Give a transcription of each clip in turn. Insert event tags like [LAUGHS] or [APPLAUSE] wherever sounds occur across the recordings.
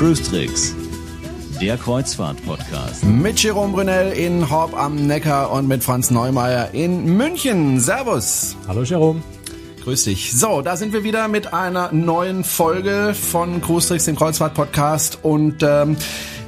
Cruise Tricks, der Kreuzfahrt-Podcast. Mit Jerome Brunel in Horb am Neckar und mit Franz Neumeier in München. Servus. Hallo Jerome. Grüß dich. So, da sind wir wieder mit einer neuen Folge von Cruise Tricks, dem Kreuzfahrt-Podcast. Und ähm,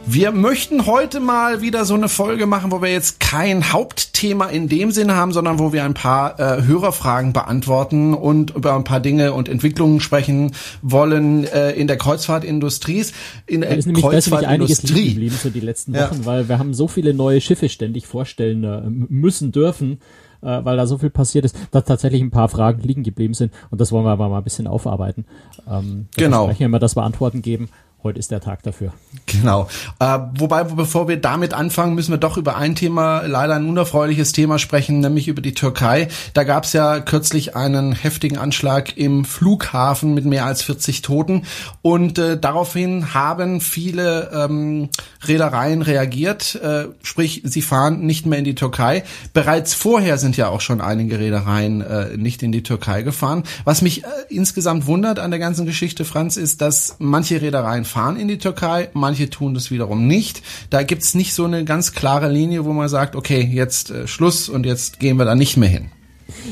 wir möchten heute mal wieder so eine Folge machen, wo wir jetzt kein Hauptthema in dem Sinne haben, sondern wo wir ein paar äh, Hörerfragen beantworten und über ein paar Dinge und Entwicklungen sprechen wollen äh, in der Kreuzfahrtindustrie. In der ist nämlich Kreuzfahrtindustrie geblieben für die letzten Wochen, ja. weil wir haben so viele neue Schiffe ständig vorstellen äh, müssen dürfen äh, weil da so viel passiert ist, dass tatsächlich ein paar Fragen liegen geblieben sind und das wollen wir aber mal ein bisschen aufarbeiten. Ähm, genau. Wir immer, dass wir Antworten geben heute ist der Tag dafür. Genau. Äh, wobei, bevor wir damit anfangen, müssen wir doch über ein Thema, leider ein unerfreuliches Thema sprechen, nämlich über die Türkei. Da gab es ja kürzlich einen heftigen Anschlag im Flughafen mit mehr als 40 Toten und äh, daraufhin haben viele ähm, Reedereien reagiert, äh, sprich, sie fahren nicht mehr in die Türkei. Bereits vorher sind ja auch schon einige Reedereien äh, nicht in die Türkei gefahren. Was mich äh, insgesamt wundert an der ganzen Geschichte, Franz, ist, dass manche Reedereien fahren in die Türkei, manche tun das wiederum nicht. Da gibt's nicht so eine ganz klare Linie, wo man sagt, okay, jetzt äh, Schluss und jetzt gehen wir da nicht mehr hin.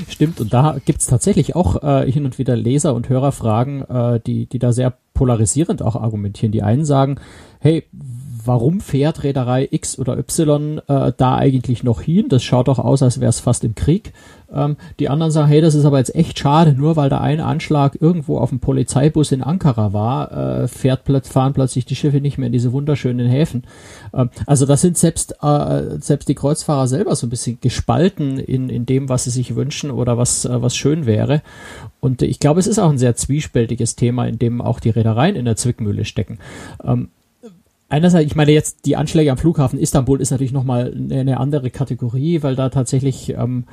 Stimmt, und da gibt's tatsächlich auch äh, hin und wieder Leser- und Hörerfragen, äh, die, die da sehr polarisierend auch argumentieren. Die einen sagen, hey, warum fährt Reederei X oder Y äh, da eigentlich noch hin? Das schaut doch aus, als wäre es fast im Krieg. Ähm, die anderen sagen, hey, das ist aber jetzt echt schade, nur weil da ein Anschlag irgendwo auf dem Polizeibus in Ankara war, äh, fährt, fahren plötzlich die Schiffe nicht mehr in diese wunderschönen Häfen. Ähm, also das sind selbst, äh, selbst die Kreuzfahrer selber so ein bisschen gespalten in, in dem, was sie sich wünschen oder was, äh, was schön wäre. Und ich glaube, es ist auch ein sehr zwiespältiges Thema, in dem auch die Reedereien in der Zwickmühle stecken. Ähm, einerseits, ich meine jetzt die Anschläge am Flughafen Istanbul ist natürlich nochmal eine andere Kategorie, weil da tatsächlich ähm,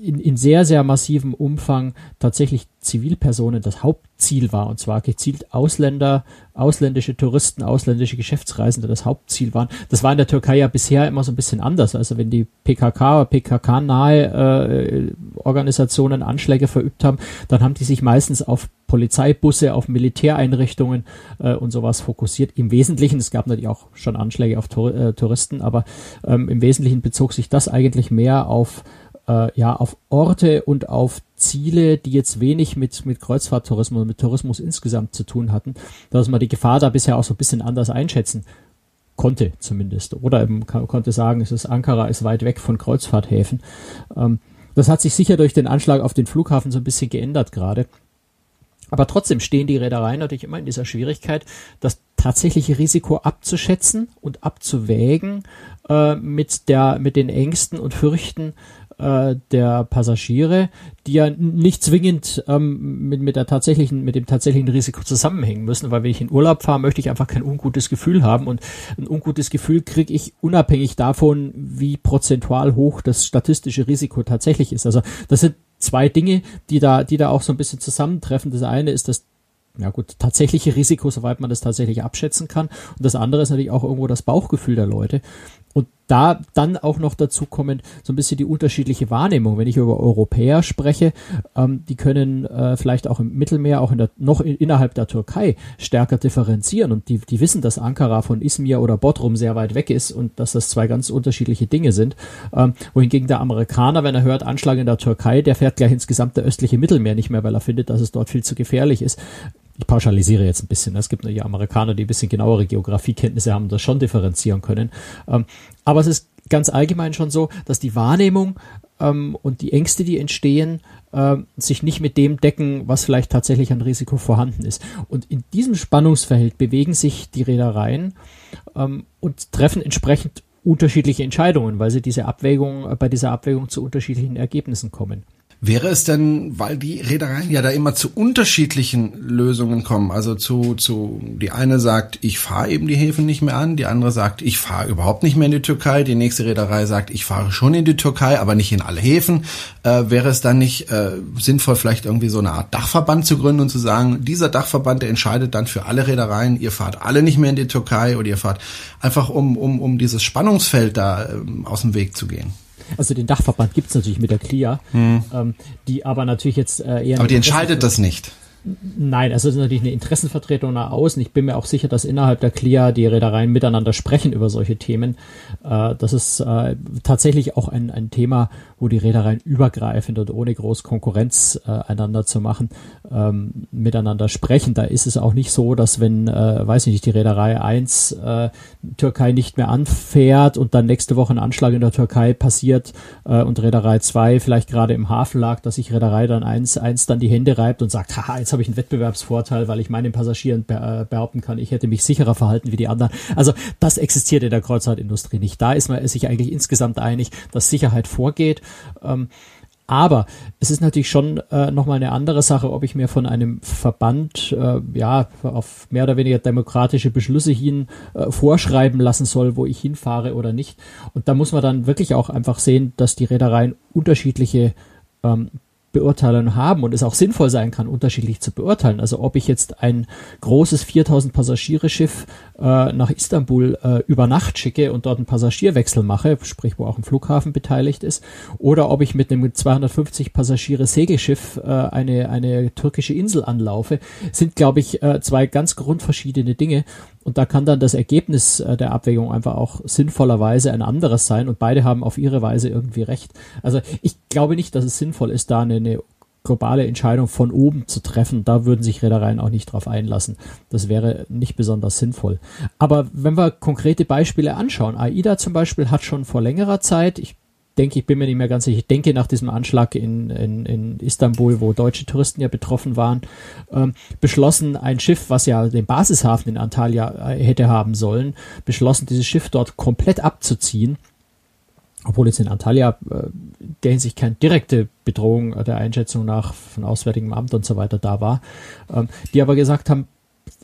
in, in sehr, sehr massivem Umfang tatsächlich Zivilpersonen das Hauptziel war. Und zwar gezielt Ausländer, ausländische Touristen, ausländische Geschäftsreisende das Hauptziel waren. Das war in der Türkei ja bisher immer so ein bisschen anders. Also wenn die PKK oder PKK-nahe äh, Organisationen Anschläge verübt haben, dann haben die sich meistens auf Polizeibusse, auf Militäreinrichtungen äh, und sowas fokussiert. Im Wesentlichen, es gab natürlich auch schon Anschläge auf Tour, äh, Touristen, aber ähm, im Wesentlichen bezog sich das eigentlich mehr auf äh, ja auf Orte und auf Ziele, die jetzt wenig mit mit Kreuzfahrttourismus und mit Tourismus insgesamt zu tun hatten, dass man die Gefahr da bisher auch so ein bisschen anders einschätzen konnte zumindest oder eben konnte sagen, es ist Ankara ist weit weg von Kreuzfahrthäfen. Ähm, das hat sich sicher durch den Anschlag auf den Flughafen so ein bisschen geändert gerade. Aber trotzdem stehen die Reedereien natürlich immer in dieser Schwierigkeit, das tatsächliche Risiko abzuschätzen und abzuwägen äh, mit der mit den Ängsten und Fürchten äh, der Passagiere, die ja nicht zwingend ähm, mit, mit der tatsächlichen, mit dem tatsächlichen Risiko zusammenhängen müssen, weil wenn ich in Urlaub fahre, möchte ich einfach kein ungutes Gefühl haben und ein ungutes Gefühl kriege ich unabhängig davon, wie prozentual hoch das statistische Risiko tatsächlich ist. Also das sind zwei Dinge, die da, die da auch so ein bisschen zusammentreffen. Das eine ist das ja gut, tatsächliche Risiko, soweit man das tatsächlich abschätzen kann. Und das andere ist natürlich auch irgendwo das Bauchgefühl der Leute. Und da dann auch noch dazu kommen, so ein bisschen die unterschiedliche Wahrnehmung. Wenn ich über Europäer spreche, ähm, die können äh, vielleicht auch im Mittelmeer, auch in der, noch in, innerhalb der Türkei stärker differenzieren und die, die wissen, dass Ankara von Izmir oder Bodrum sehr weit weg ist und dass das zwei ganz unterschiedliche Dinge sind. Ähm, wohingegen der Amerikaner, wenn er hört Anschlag in der Türkei, der fährt gleich ins gesamte östliche Mittelmeer nicht mehr, weil er findet, dass es dort viel zu gefährlich ist ich pauschalisiere jetzt ein bisschen. Es gibt natürlich Amerikaner, die ein bisschen genauere Geografiekenntnisse haben das schon differenzieren können. Ähm, aber es ist ganz allgemein schon so, dass die Wahrnehmung ähm, und die Ängste, die entstehen, äh, sich nicht mit dem decken, was vielleicht tatsächlich an Risiko vorhanden ist. Und in diesem Spannungsfeld bewegen sich die Reedereien ähm, und treffen entsprechend unterschiedliche Entscheidungen, weil sie diese Abwägung, äh, bei dieser Abwägung zu unterschiedlichen Ergebnissen kommen. Wäre es denn, weil die Reedereien ja da immer zu unterschiedlichen Lösungen kommen, also zu, zu die eine sagt, ich fahre eben die Häfen nicht mehr an, die andere sagt, ich fahre überhaupt nicht mehr in die Türkei, die nächste Reederei sagt, ich fahre schon in die Türkei, aber nicht in alle Häfen. Äh, wäre es dann nicht äh, sinnvoll, vielleicht irgendwie so eine Art Dachverband zu gründen und zu sagen, dieser Dachverband, der entscheidet dann für alle Reedereien, ihr fahrt alle nicht mehr in die Türkei oder ihr fahrt einfach um, um, um dieses Spannungsfeld da äh, aus dem Weg zu gehen? Also den Dachverband gibt's natürlich mit der CLIA, hm. ähm, die aber natürlich jetzt äh, eher... Aber die entscheidet das nicht. Nein, also das ist natürlich eine Interessenvertretung nach außen. Ich bin mir auch sicher, dass innerhalb der CLIA die Reedereien miteinander sprechen über solche Themen. Äh, das ist äh, tatsächlich auch ein, ein Thema, wo die Reedereien übergreifend und ohne groß Konkurrenz äh, einander zu machen, ähm, miteinander sprechen. Da ist es auch nicht so, dass wenn, äh, weiß ich nicht, die Reederei 1 äh, Türkei nicht mehr anfährt und dann nächste Woche ein Anschlag in der Türkei passiert äh, und Reederei 2 vielleicht gerade im Hafen lag, dass sich Reederei dann 1, 1 dann die Hände reibt und sagt, haha, jetzt habe ich einen Wettbewerbsvorteil, weil ich meinen Passagieren äh, behaupten kann, ich hätte mich sicherer verhalten wie die anderen. Also das existiert in der Kreuzfahrtindustrie nicht. Da ist man sich eigentlich insgesamt einig, dass Sicherheit vorgeht. Ähm, aber es ist natürlich schon äh, nochmal eine andere Sache, ob ich mir von einem Verband äh, ja auf mehr oder weniger demokratische Beschlüsse hin äh, vorschreiben lassen soll, wo ich hinfahre oder nicht. Und da muss man dann wirklich auch einfach sehen, dass die Reedereien unterschiedliche ähm, Beurteilung haben und es auch sinnvoll sein kann, unterschiedlich zu beurteilen. Also ob ich jetzt ein großes 4000 Passagiere Schiff äh, nach Istanbul äh, über Nacht schicke und dort einen Passagierwechsel mache, sprich wo auch ein Flughafen beteiligt ist, oder ob ich mit einem 250 Passagiere Segelschiff äh, eine, eine türkische Insel anlaufe, sind, glaube ich, äh, zwei ganz grundverschiedene Dinge. Und da kann dann das Ergebnis äh, der Abwägung einfach auch sinnvollerweise ein anderes sein und beide haben auf ihre Weise irgendwie recht. Also ich glaube nicht, dass es sinnvoll ist, da eine, eine globale Entscheidung von oben zu treffen. Da würden sich Reedereien auch nicht drauf einlassen. Das wäre nicht besonders sinnvoll. Aber wenn wir konkrete Beispiele anschauen, AIDA zum Beispiel hat schon vor längerer Zeit, ich denke, ich bin mir nicht mehr ganz sicher, ich denke nach diesem Anschlag in, in, in Istanbul, wo deutsche Touristen ja betroffen waren, ähm, beschlossen, ein Schiff, was ja den Basishafen in Antalya äh, hätte haben sollen, beschlossen, dieses Schiff dort komplett abzuziehen. Obwohl jetzt in Antalya äh, der Hinsicht keine direkte Bedrohung der Einschätzung nach von Auswärtigem Amt und so weiter da war, ähm, die aber gesagt haben,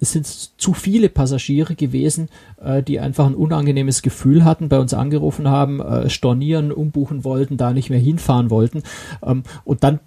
es sind zu viele Passagiere gewesen, äh, die einfach ein unangenehmes Gefühl hatten, bei uns angerufen haben, äh, stornieren, umbuchen wollten, da nicht mehr hinfahren wollten. Ähm, und dann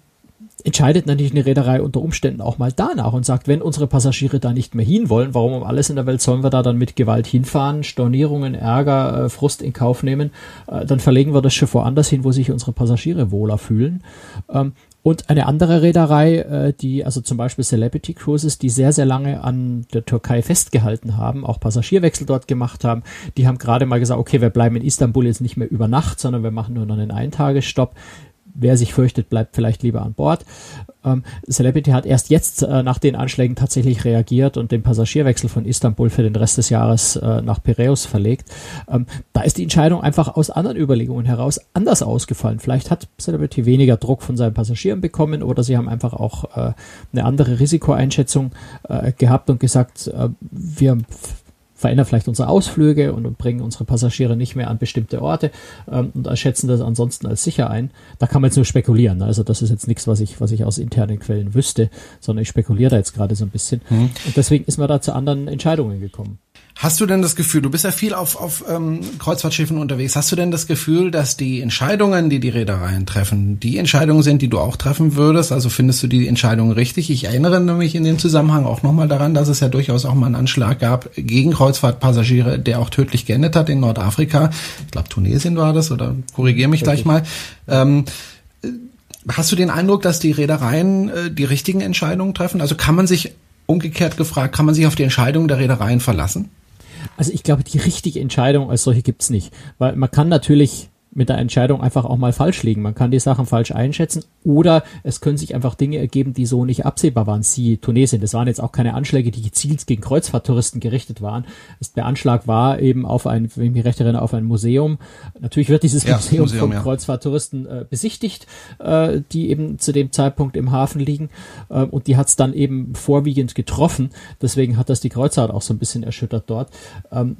entscheidet natürlich eine Reederei unter Umständen auch mal danach und sagt, wenn unsere Passagiere da nicht mehr hin wollen, warum um alles in der Welt sollen wir da dann mit Gewalt hinfahren, Stornierungen, Ärger, äh, Frust in Kauf nehmen, äh, dann verlegen wir das Schiff woanders hin, wo sich unsere Passagiere wohler fühlen. Ähm, und eine andere Reederei, äh, die, also zum Beispiel Celebrity Cruises, die sehr, sehr lange an der Türkei festgehalten haben, auch Passagierwechsel dort gemacht haben, die haben gerade mal gesagt, okay, wir bleiben in Istanbul jetzt nicht mehr über Nacht, sondern wir machen nur noch einen Eintagesstopp wer sich fürchtet, bleibt vielleicht lieber an Bord. Ähm, Celebrity hat erst jetzt äh, nach den Anschlägen tatsächlich reagiert und den Passagierwechsel von Istanbul für den Rest des Jahres äh, nach Piräus verlegt. Ähm, da ist die Entscheidung einfach aus anderen Überlegungen heraus anders ausgefallen. Vielleicht hat Celebrity weniger Druck von seinen Passagieren bekommen oder sie haben einfach auch äh, eine andere Risikoeinschätzung äh, gehabt und gesagt, äh, wir verändern vielleicht unsere Ausflüge und, bringen unsere Passagiere nicht mehr an bestimmte Orte ähm, und schätzen das ansonsten als sicher ein. Da kann man jetzt nur spekulieren. Also das ist jetzt nichts, was ich, was ich aus internen Quellen wüsste, sondern ich spekuliere da jetzt gerade so ein bisschen. Mhm. Und deswegen ist man da zu anderen Entscheidungen gekommen. Hast du denn das Gefühl, du bist ja viel auf, auf ähm, Kreuzfahrtschiffen unterwegs, hast du denn das Gefühl, dass die Entscheidungen, die die Reedereien treffen, die Entscheidungen sind, die du auch treffen würdest? Also findest du die Entscheidungen richtig? Ich erinnere nämlich in dem Zusammenhang auch nochmal daran, dass es ja durchaus auch mal einen Anschlag gab gegen Kreuzfahrtpassagiere, der auch tödlich geendet hat in Nordafrika. Ich glaube, Tunesien war das, oder korrigiere mich gleich mal. Ähm, hast du den Eindruck, dass die Reedereien äh, die richtigen Entscheidungen treffen? Also kann man sich umgekehrt gefragt, kann man sich auf die Entscheidungen der Reedereien verlassen? Also ich glaube, die richtige Entscheidung als solche gibt's nicht. Weil man kann natürlich mit der Entscheidung einfach auch mal falsch liegen. Man kann die Sachen falsch einschätzen oder es können sich einfach Dinge ergeben, die so nicht absehbar waren. Sie Tunesien, das waren jetzt auch keine Anschläge, die gezielt gegen Kreuzfahrttouristen gerichtet waren. Der Anschlag war eben auf ein, wenn ich mich recht erinnere, auf ein Museum. Natürlich wird dieses ja, Museum, Museum, von ja. Kreuzfahrttouristen äh, besichtigt, äh, die eben zu dem Zeitpunkt im Hafen liegen. Äh, und die hat es dann eben vorwiegend getroffen. Deswegen hat das die Kreuzfahrt auch so ein bisschen erschüttert dort. Ähm,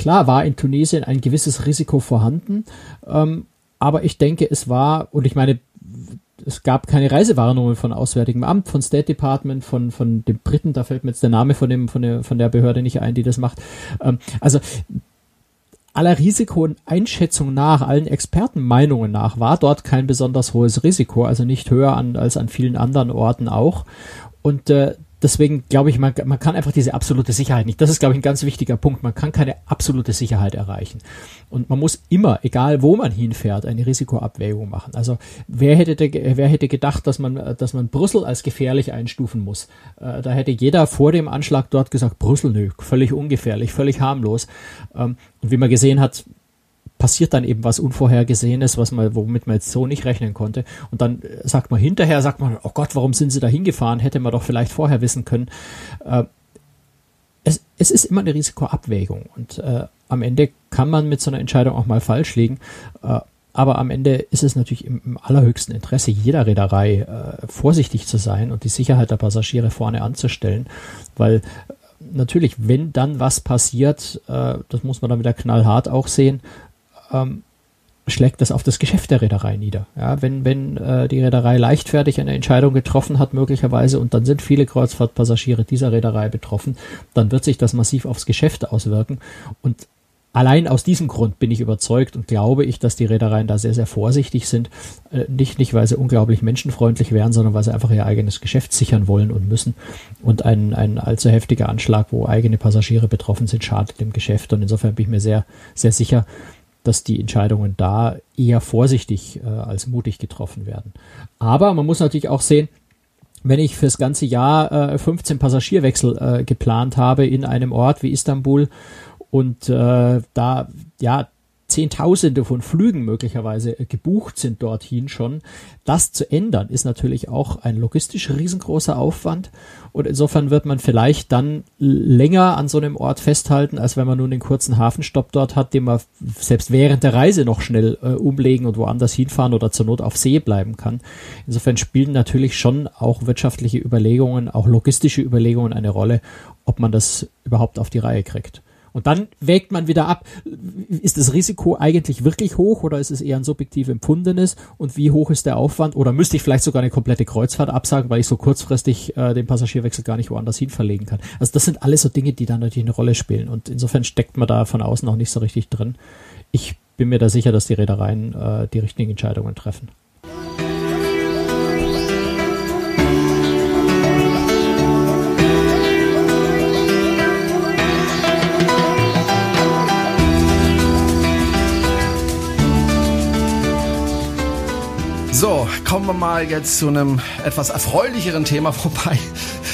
Klar war in Tunesien ein gewisses Risiko vorhanden, ähm, aber ich denke, es war, und ich meine, es gab keine Reisewarnungen von Auswärtigem Amt, von State Department, von, von dem Briten, da fällt mir jetzt der Name von, dem, von, der, von der Behörde nicht ein, die das macht. Ähm, also aller Risikoeinschätzung nach, allen Expertenmeinungen nach, war dort kein besonders hohes Risiko, also nicht höher an, als an vielen anderen Orten auch. Und äh, deswegen glaube ich, man, man kann einfach diese absolute Sicherheit nicht. Das ist, glaube ich, ein ganz wichtiger Punkt. Man kann keine absolute Sicherheit erreichen. Und man muss immer, egal wo man hinfährt, eine Risikoabwägung machen. Also wer hätte, wer hätte gedacht, dass man, dass man Brüssel als gefährlich einstufen muss? Äh, da hätte jeder vor dem Anschlag dort gesagt, Brüssel, nö, völlig ungefährlich, völlig harmlos. Ähm, und wie man gesehen hat, passiert dann eben was Unvorhergesehenes, was man, womit man jetzt so nicht rechnen konnte. Und dann sagt man hinterher, sagt man, oh Gott, warum sind sie da hingefahren? Hätte man doch vielleicht vorher wissen können. Äh, es, es ist immer eine Risikoabwägung und äh, am Ende kann man mit so einer Entscheidung auch mal falsch liegen. Äh, aber am Ende ist es natürlich im, im allerhöchsten Interesse jeder Reederei, äh, vorsichtig zu sein und die Sicherheit der Passagiere vorne anzustellen, weil äh, natürlich, wenn dann was passiert, äh, das muss man dann wieder knallhart auch sehen, ähm, schlägt das auf das Geschäft der Reederei nieder. Ja, wenn wenn äh, die Reederei leichtfertig eine Entscheidung getroffen hat, möglicherweise, und dann sind viele Kreuzfahrtpassagiere dieser Reederei betroffen, dann wird sich das massiv aufs Geschäft auswirken. Und allein aus diesem Grund bin ich überzeugt und glaube ich, dass die Reedereien da sehr, sehr vorsichtig sind. Äh, nicht, nicht, weil sie unglaublich menschenfreundlich wären, sondern weil sie einfach ihr eigenes Geschäft sichern wollen und müssen. Und ein, ein allzu heftiger Anschlag, wo eigene Passagiere betroffen sind, schadet dem Geschäft. Und insofern bin ich mir sehr, sehr sicher, dass die Entscheidungen da eher vorsichtig äh, als mutig getroffen werden. Aber man muss natürlich auch sehen, wenn ich fürs ganze Jahr äh, 15 Passagierwechsel äh, geplant habe in einem Ort wie Istanbul und äh, da ja Zehntausende von Flügen möglicherweise äh, gebucht sind dorthin schon. Das zu ändern ist natürlich auch ein logistisch riesengroßer Aufwand und insofern wird man vielleicht dann länger an so einem Ort festhalten, als wenn man nun den kurzen Hafenstopp dort hat, den man selbst während der Reise noch schnell äh, umlegen und woanders hinfahren oder zur Not auf See bleiben kann. Insofern spielen natürlich schon auch wirtschaftliche Überlegungen, auch logistische Überlegungen eine Rolle, ob man das überhaupt auf die Reihe kriegt. Und dann wägt man wieder ab, ist das Risiko eigentlich wirklich hoch oder ist es eher ein subjektiv empfundenes und wie hoch ist der Aufwand oder müsste ich vielleicht sogar eine komplette Kreuzfahrt absagen, weil ich so kurzfristig äh, den Passagierwechsel gar nicht woanders hin verlegen kann. Also das sind alles so Dinge, die dann natürlich eine Rolle spielen und insofern steckt man da von außen noch nicht so richtig drin. Ich bin mir da sicher, dass die Reedereien äh, die richtigen Entscheidungen treffen. So, kommen wir mal jetzt zu einem etwas erfreulicheren Thema, [LAUGHS] wobei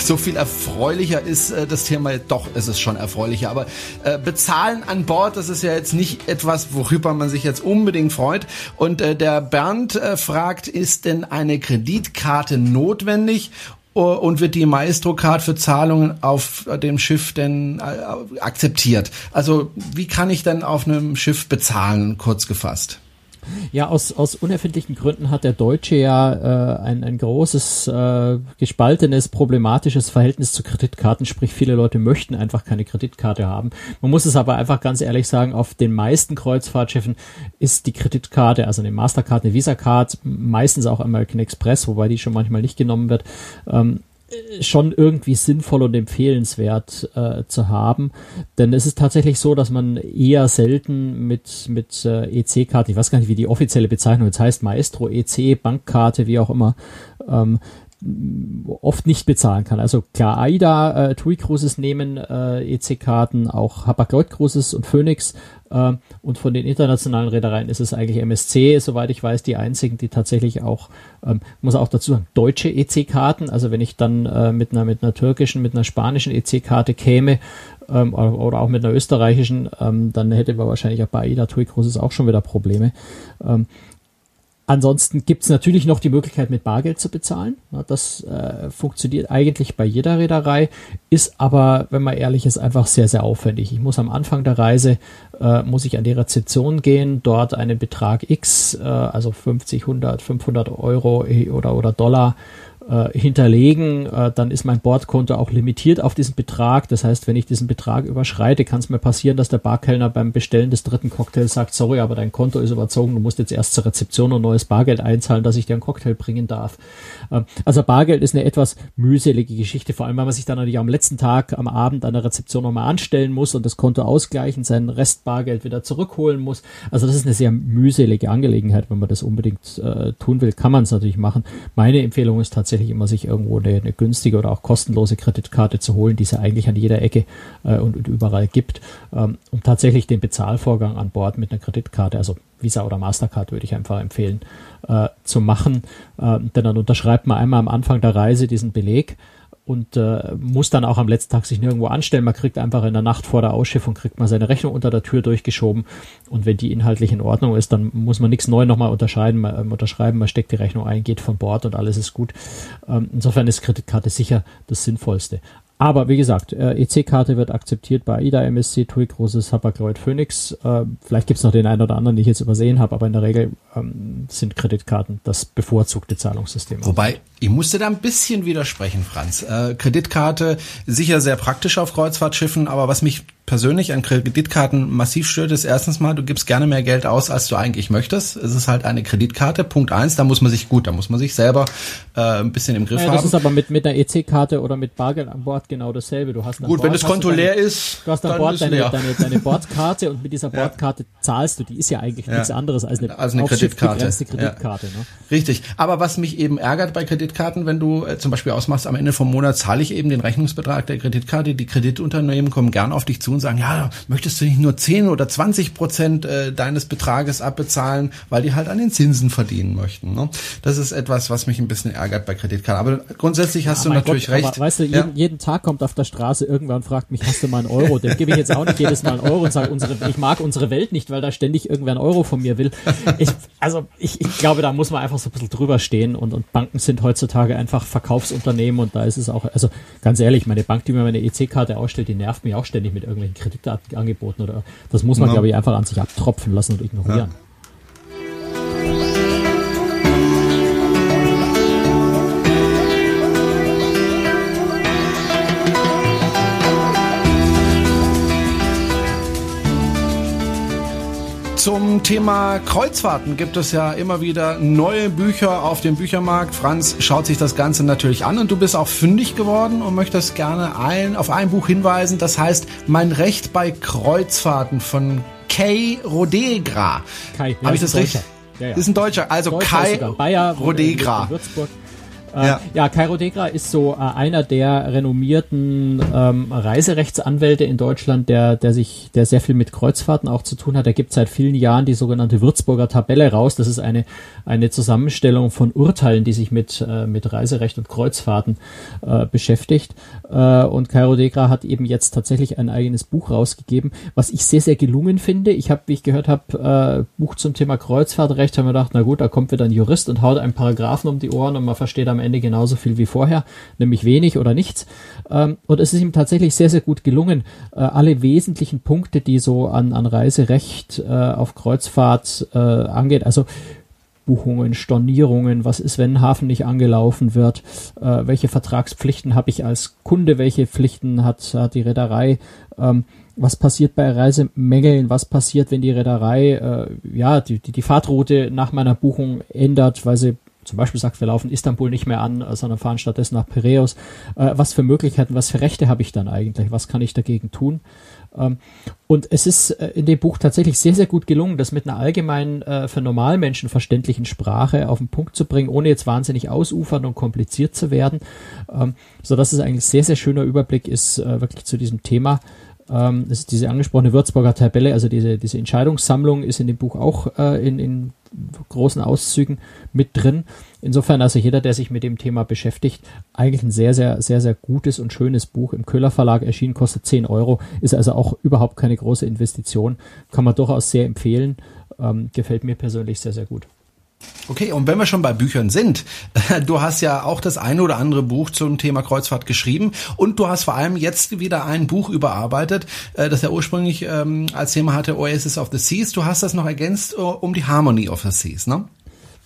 so viel erfreulicher ist äh, das Thema, doch ist es schon erfreulicher, aber äh, bezahlen an Bord, das ist ja jetzt nicht etwas, worüber man sich jetzt unbedingt freut. Und äh, der Bernd äh, fragt, ist denn eine Kreditkarte notwendig und wird die Maestro-Card für Zahlungen auf dem Schiff denn äh, akzeptiert? Also wie kann ich denn auf einem Schiff bezahlen, kurz gefasst? Ja, aus, aus unerfindlichen Gründen hat der Deutsche ja äh, ein, ein großes, äh, gespaltenes, problematisches Verhältnis zu Kreditkarten. Sprich, viele Leute möchten einfach keine Kreditkarte haben. Man muss es aber einfach ganz ehrlich sagen, auf den meisten Kreuzfahrtschiffen ist die Kreditkarte, also eine Mastercard, eine Visa-Card, meistens auch American Express, wobei die schon manchmal nicht genommen wird, ähm, schon irgendwie sinnvoll und empfehlenswert äh, zu haben. Denn es ist tatsächlich so, dass man eher selten mit, mit äh, EC-Karten, ich weiß gar nicht, wie die offizielle Bezeichnung jetzt heißt, Maestro, EC, Bankkarte, wie auch immer, ähm, oft nicht bezahlen kann. Also klar, AIDA, äh, TUI Cruises nehmen äh, EC-Karten, auch Hapag-Lloyd Cruises und Phoenix äh, und von den internationalen Reedereien ist es eigentlich MSC, soweit ich weiß, die einzigen, die tatsächlich auch, ähm, muss auch dazu sagen, deutsche EC-Karten, also wenn ich dann äh, mit einer mit einer türkischen, mit einer spanischen EC-Karte käme ähm, oder, oder, auch mit einer österreichischen, ähm, dann hätte man wahrscheinlich auch bei AIDA TUI Cruises auch schon wieder Probleme. Ähm, Ansonsten gibt es natürlich noch die Möglichkeit, mit Bargeld zu bezahlen. Das äh, funktioniert eigentlich bei jeder Reederei, ist aber, wenn man ehrlich ist, einfach sehr, sehr aufwendig. Ich muss am Anfang der Reise, äh, muss ich an die Rezeption gehen, dort einen Betrag X, äh, also 50, 100, 500 Euro oder, oder Dollar äh, hinterlegen, äh, dann ist mein Bordkonto auch limitiert auf diesen Betrag. Das heißt, wenn ich diesen Betrag überschreite, kann es mir passieren, dass der Barkellner beim Bestellen des dritten Cocktails sagt, sorry, aber dein Konto ist überzogen, du musst jetzt erst zur Rezeption und neues Bargeld einzahlen, dass ich dir einen Cocktail bringen darf. Ähm, also Bargeld ist eine etwas mühselige Geschichte, vor allem, weil man sich dann natürlich am letzten Tag am Abend an der Rezeption nochmal anstellen muss und das Konto ausgleichen, sein Restbargeld wieder zurückholen muss. Also das ist eine sehr mühselige Angelegenheit, wenn man das unbedingt äh, tun will, kann man es natürlich machen. Meine Empfehlung ist tatsächlich immer, sich irgendwo eine, eine, günstige oder auch kostenlose Kreditkarte zu holen, die es ja eigentlich an jeder Ecke äh, und, und, überall gibt, ähm, um tatsächlich den Bezahlvorgang an Bord mit einer Kreditkarte, also Visa oder Mastercard würde ich einfach empfehlen, äh, zu machen. Äh, denn dann unterschreibt man einmal am Anfang der Reise diesen Beleg und äh, muss dann auch am letzten Tag sich nirgendwo anstellen. Man kriegt einfach in der Nacht vor der Ausschiffung kriegt man seine Rechnung unter der Tür durchgeschoben und wenn die inhaltlich in Ordnung ist, dann muss man nichts neu nochmal unterscheiden, man, äh, unterschreiben, man steckt die Rechnung ein, geht von Bord und alles ist gut. Ähm, insofern ist Kreditkarte sicher das Sinnvollste. Aber wie gesagt, äh, EC-Karte wird akzeptiert bei AIDA, MSC, TUI, Großes, Hapag-Lloyd, Phoenix. Äh, vielleicht gibt's noch den einen oder anderen, den ich jetzt übersehen habe, aber in der Regel ähm, sind Kreditkarten das bevorzugte Zahlungssystem. Wobei, ich musste da ein bisschen widersprechen, Franz. Äh, Kreditkarte sicher sehr praktisch auf Kreuzfahrtschiffen, aber was mich persönlich an Kreditkarten massiv stört, ist erstens mal, du gibst gerne mehr Geld aus, als du eigentlich möchtest. Es ist halt eine Kreditkarte. Punkt eins, da muss man sich gut, da muss man sich selber äh, ein bisschen im Griff ja, das haben. Das ist aber mit, mit einer EC-Karte oder mit Bargeld an Bord genau dasselbe. Du hast gut, Bord, wenn das Konto leer deine, ist, du hast an Bord deine, deine, deine, Bordkarte und mit dieser [LAUGHS] Bordkarte ja. zahlst du. Die ist ja eigentlich ja. nichts anderes als eine, als eine Kreditkarte. Kreditkarte ne? Richtig. Aber was mich eben ärgert bei Kreditkarten, wenn du äh, zum Beispiel ausmachst, am Ende vom Monat zahle ich eben den Rechnungsbetrag der Kreditkarte. Die Kreditunternehmen kommen gern auf dich zu und sagen, ja, möchtest du nicht nur 10 oder 20 Prozent äh, deines Betrages abbezahlen, weil die halt an den Zinsen verdienen möchten. Ne? Das ist etwas, was mich ein bisschen ärgert bei Kreditkarten. Aber grundsätzlich hast ja, du natürlich Gott, recht. Aber, weißt du, ja. jeden, jeden, Tag kommt auf der Straße irgendwer und fragt mich, hast du mal einen Euro? Den gebe ich jetzt auch nicht jedes Mal einen Euro und sage, unsere, ich mag unsere Welt nicht, weil da ständig irgendwer einen Euro von mir will. Ich, also ich, ich glaube, da muss man einfach so ein bisschen drüber stehen und, und Banken sind heutzutage einfach Verkaufsunternehmen und da ist es auch, also ganz ehrlich, meine Bank, die mir meine EC-Karte ausstellt, die nervt mich auch ständig mit irgendwelchen Kreditkarten angeboten oder das muss man, ja. glaube ich, einfach an sich abtropfen lassen und ignorieren. Ja. Zum Thema Kreuzfahrten gibt es ja immer wieder neue Bücher auf dem Büchermarkt. Franz schaut sich das Ganze natürlich an und du bist auch fündig geworden und möchtest gerne ein, auf ein Buch hinweisen. Das heißt Mein Recht bei Kreuzfahrten von Kay Rodegra. Kai, ja, Habe ich das richtig? Ja, ja. Ist ein Deutscher. Also Deutscher Kai Bayer, Rodegra. Würzburg. Äh, ja. ja, Kairo Degra ist so äh, einer der renommierten ähm, Reiserechtsanwälte in Deutschland, der, der sich, der sehr viel mit Kreuzfahrten auch zu tun hat. Er gibt seit vielen Jahren die sogenannte Würzburger Tabelle raus. Das ist eine, eine Zusammenstellung von Urteilen, die sich mit, äh, mit Reiserecht und Kreuzfahrten äh, beschäftigt. Äh, und Kairo Degra hat eben jetzt tatsächlich ein eigenes Buch rausgegeben, was ich sehr, sehr gelungen finde. Ich habe, wie ich gehört habe, äh, Buch zum Thema Kreuzfahrtrecht, haben wir gedacht, na gut, da kommt wieder ein Jurist und haut einen Paragraphen um die Ohren und man versteht am Ende Ende genauso viel wie vorher, nämlich wenig oder nichts. Ähm, und es ist ihm tatsächlich sehr, sehr gut gelungen, äh, alle wesentlichen Punkte, die so an, an Reiserecht äh, auf Kreuzfahrt äh, angeht, also Buchungen, Stornierungen, was ist, wenn ein Hafen nicht angelaufen wird, äh, welche Vertragspflichten habe ich als Kunde, welche Pflichten hat, hat die Reederei, ähm, was passiert bei Reisemängeln, was passiert, wenn die Reederei äh, ja die, die, die Fahrtroute nach meiner Buchung ändert, weil sie zum Beispiel sagt, wir laufen Istanbul nicht mehr an, sondern fahren stattdessen nach Piräus. Äh, was für Möglichkeiten, was für Rechte habe ich dann eigentlich? Was kann ich dagegen tun? Ähm, und es ist äh, in dem Buch tatsächlich sehr, sehr gut gelungen, das mit einer allgemeinen, äh, für Normalmenschen verständlichen Sprache auf den Punkt zu bringen, ohne jetzt wahnsinnig ausufern und kompliziert zu werden, ähm, so dass es eigentlich sehr, sehr schöner Überblick ist, äh, wirklich zu diesem Thema. Ähm, das ist diese angesprochene Würzburger Tabelle, also diese, diese Entscheidungssammlung ist in dem Buch auch äh, in, in großen Auszügen mit drin. Insofern also jeder, der sich mit dem Thema beschäftigt, eigentlich ein sehr, sehr, sehr, sehr gutes und schönes Buch. Im Köhler Verlag erschienen, kostet 10 Euro, ist also auch überhaupt keine große Investition. Kann man durchaus sehr empfehlen. Ähm, gefällt mir persönlich sehr, sehr gut. Okay, und wenn wir schon bei Büchern sind, [LAUGHS] du hast ja auch das eine oder andere Buch zum Thema Kreuzfahrt geschrieben und du hast vor allem jetzt wieder ein Buch überarbeitet, äh, das ja ursprünglich ähm, als Thema hatte Oasis of the Seas. Du hast das noch ergänzt uh, um die Harmony of the Seas, ne?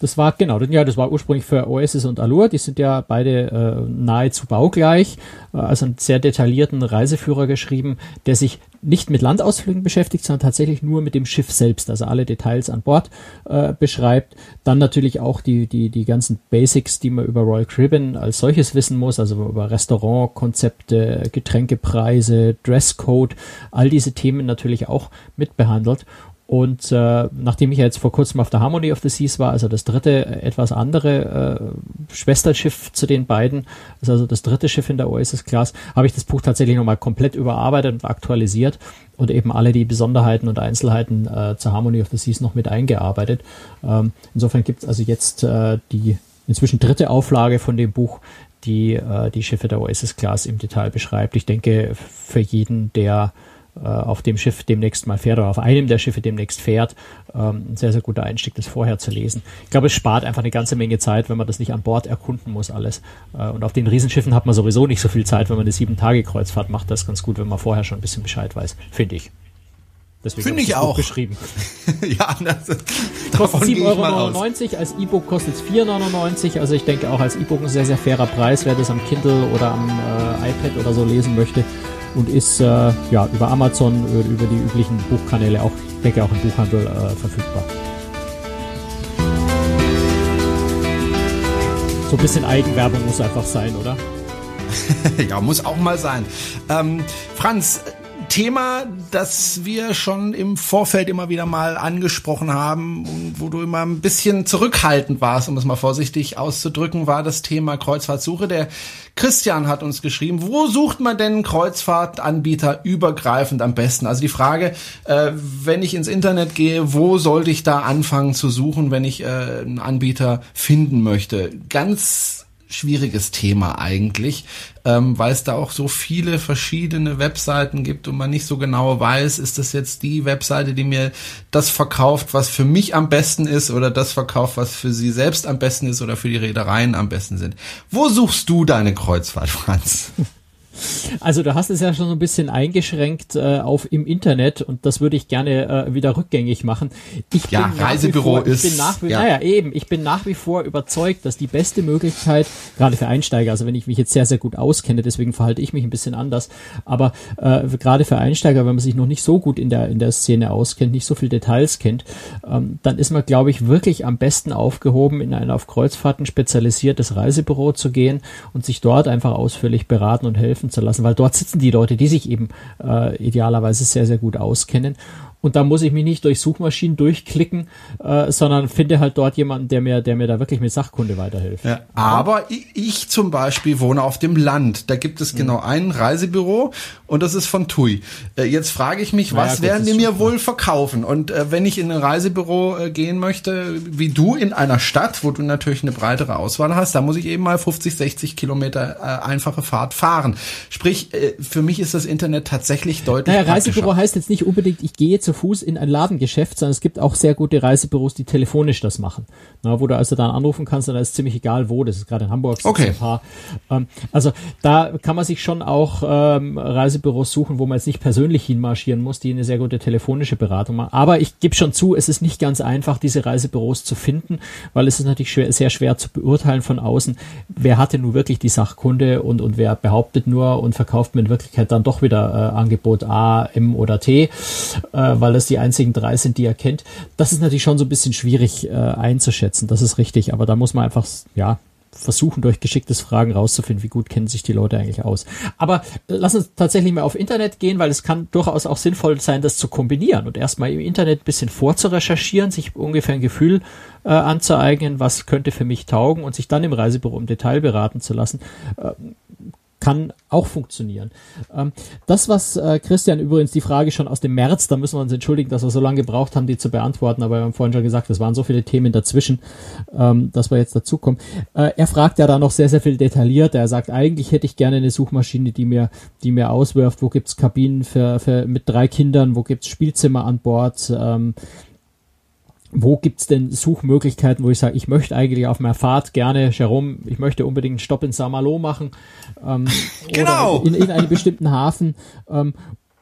Das war, genau, ja, das war ursprünglich für Oasis und Allure. Die sind ja beide äh, nahezu baugleich. Äh, also einen sehr detaillierten Reiseführer geschrieben, der sich nicht mit Landausflügen beschäftigt, sondern tatsächlich nur mit dem Schiff selbst, also alle Details an Bord äh, beschreibt. Dann natürlich auch die, die, die ganzen Basics, die man über Royal Caribbean als solches wissen muss, also über Restaurantkonzepte, Getränkepreise, Dresscode, all diese Themen natürlich auch mitbehandelt. Und äh, nachdem ich ja jetzt vor kurzem auf der Harmony of the Seas war, also das dritte, äh, etwas andere äh, Schwesterschiff zu den beiden, ist also das dritte Schiff in der Oasis Class, habe ich das Buch tatsächlich nochmal komplett überarbeitet und aktualisiert und eben alle die Besonderheiten und Einzelheiten äh, zur Harmony of the Seas noch mit eingearbeitet. Ähm, insofern gibt es also jetzt äh, die inzwischen dritte Auflage von dem Buch, die äh, die Schiffe der Oasis Class im Detail beschreibt. Ich denke, für jeden, der auf dem Schiff demnächst mal fährt oder auf einem der Schiffe demnächst fährt. Ähm, ein sehr, sehr guter Einstieg, das vorher zu lesen. Ich glaube, es spart einfach eine ganze Menge Zeit, wenn man das nicht an Bord erkunden muss alles. Äh, und auf den Riesenschiffen hat man sowieso nicht so viel Zeit, wenn man eine Sieben-Tage-Kreuzfahrt macht. Das ist ganz gut, wenn man vorher schon ein bisschen Bescheid weiß, finde ich. Finde ich auch. Geschrieben. [LAUGHS] ja, das kostet 7,99 Euro, als E-Book kostet es 4,99 Also ich denke auch als E-Book ein sehr, sehr fairer Preis, wer das am Kindle oder am äh, iPad oder so lesen möchte und ist äh, ja über Amazon, über die üblichen Buchkanäle auch, ich denke auch im Buchhandel äh, verfügbar. So ein bisschen Eigenwerbung muss einfach sein, oder? [LAUGHS] ja, muss auch mal sein. Ähm, Franz, Thema, das wir schon im Vorfeld immer wieder mal angesprochen haben und wo du immer ein bisschen zurückhaltend warst, um es mal vorsichtig auszudrücken, war das Thema Kreuzfahrtsuche. Der Christian hat uns geschrieben, wo sucht man denn Kreuzfahrtanbieter übergreifend am besten? Also die Frage, äh, wenn ich ins Internet gehe, wo sollte ich da anfangen zu suchen, wenn ich äh, einen Anbieter finden möchte? Ganz schwieriges Thema eigentlich, ähm, weil es da auch so viele verschiedene Webseiten gibt und man nicht so genau weiß, ist das jetzt die Webseite, die mir das verkauft, was für mich am besten ist oder das verkauft, was für sie selbst am besten ist oder für die Reedereien am besten sind. Wo suchst du deine Kreuzfahrt, Franz? [LAUGHS] Also du hast es ja schon so ein bisschen eingeschränkt äh, auf im Internet und das würde ich gerne äh, wieder rückgängig machen. Ich ja, bin Reisebüro vor, ist. Ich bin nach wie, ja. Naja, eben. Ich bin nach wie vor überzeugt, dass die beste Möglichkeit, gerade für Einsteiger, also wenn ich mich jetzt sehr, sehr gut auskenne, deswegen verhalte ich mich ein bisschen anders, aber äh, gerade für Einsteiger, wenn man sich noch nicht so gut in der, in der Szene auskennt, nicht so viel Details kennt, ähm, dann ist man, glaube ich, wirklich am besten aufgehoben, in ein auf Kreuzfahrten spezialisiertes Reisebüro zu gehen und sich dort einfach ausführlich beraten und helfen zu lassen, weil dort sitzen die Leute, die sich eben äh, idealerweise sehr, sehr gut auskennen und da muss ich mich nicht durch Suchmaschinen durchklicken, äh, sondern finde halt dort jemanden, der mir, der mir da wirklich mit Sachkunde weiterhilft. Ja, aber ich, ich, zum Beispiel wohne auf dem Land. Da gibt es genau mhm. ein Reisebüro und das ist von TUI. Äh, jetzt frage ich mich, was naja, werden die mir wohl verkaufen? Und äh, wenn ich in ein Reisebüro äh, gehen möchte, wie du in einer Stadt, wo du natürlich eine breitere Auswahl hast, da muss ich eben mal 50, 60 Kilometer äh, einfache Fahrt fahren. Sprich, äh, für mich ist das Internet tatsächlich deutlich. Naja, Reisebüro heißt jetzt nicht unbedingt, ich gehe zu zu Fuß in ein Ladengeschäft, sondern es gibt auch sehr gute Reisebüros, die telefonisch das machen. Na, wo du also dann anrufen kannst, dann ist ziemlich egal wo, das ist gerade in Hamburg okay. ein paar. Ähm, also da kann man sich schon auch ähm, Reisebüros suchen, wo man jetzt nicht persönlich hinmarschieren muss, die eine sehr gute telefonische Beratung machen. Aber ich gebe schon zu, es ist nicht ganz einfach, diese Reisebüros zu finden, weil es ist natürlich schwer, sehr schwer zu beurteilen von außen, wer hatte nun wirklich die Sachkunde und, und wer behauptet nur und verkauft mir in Wirklichkeit dann doch wieder äh, Angebot A, M oder T, äh, weil es die einzigen drei sind, die er kennt. Das ist natürlich schon so ein bisschen schwierig äh, einzuschätzen, das ist richtig, aber da muss man einfach, ja, versuchen, durch geschicktes Fragen rauszufinden, wie gut kennen sich die Leute eigentlich aus. Aber äh, lass uns tatsächlich mal auf Internet gehen, weil es kann durchaus auch sinnvoll sein, das zu kombinieren und erstmal im Internet ein bisschen vorzurecherchieren, sich ungefähr ein Gefühl äh, anzueignen, was könnte für mich taugen und sich dann im Reisebüro im Detail beraten zu lassen. Äh, kann auch funktionieren. Ähm, das, was äh, Christian übrigens die Frage schon aus dem März, da müssen wir uns entschuldigen, dass wir so lange gebraucht haben, die zu beantworten, aber wir haben vorhin schon gesagt, es waren so viele Themen dazwischen, ähm, dass wir jetzt dazukommen. Äh, er fragt ja da noch sehr, sehr viel detailliert. Er sagt, eigentlich hätte ich gerne eine Suchmaschine, die mir, die mir auswirft, wo gibt's Kabinen für, für mit drei Kindern, wo gibt's Spielzimmer an Bord, ähm, wo gibt's denn Suchmöglichkeiten, wo ich sage, ich möchte eigentlich auf meiner Fahrt gerne, Jerome, ich möchte unbedingt einen Stopp in Saint-Malo machen ähm, [LAUGHS] genau. oder in, in einem bestimmten Hafen ähm,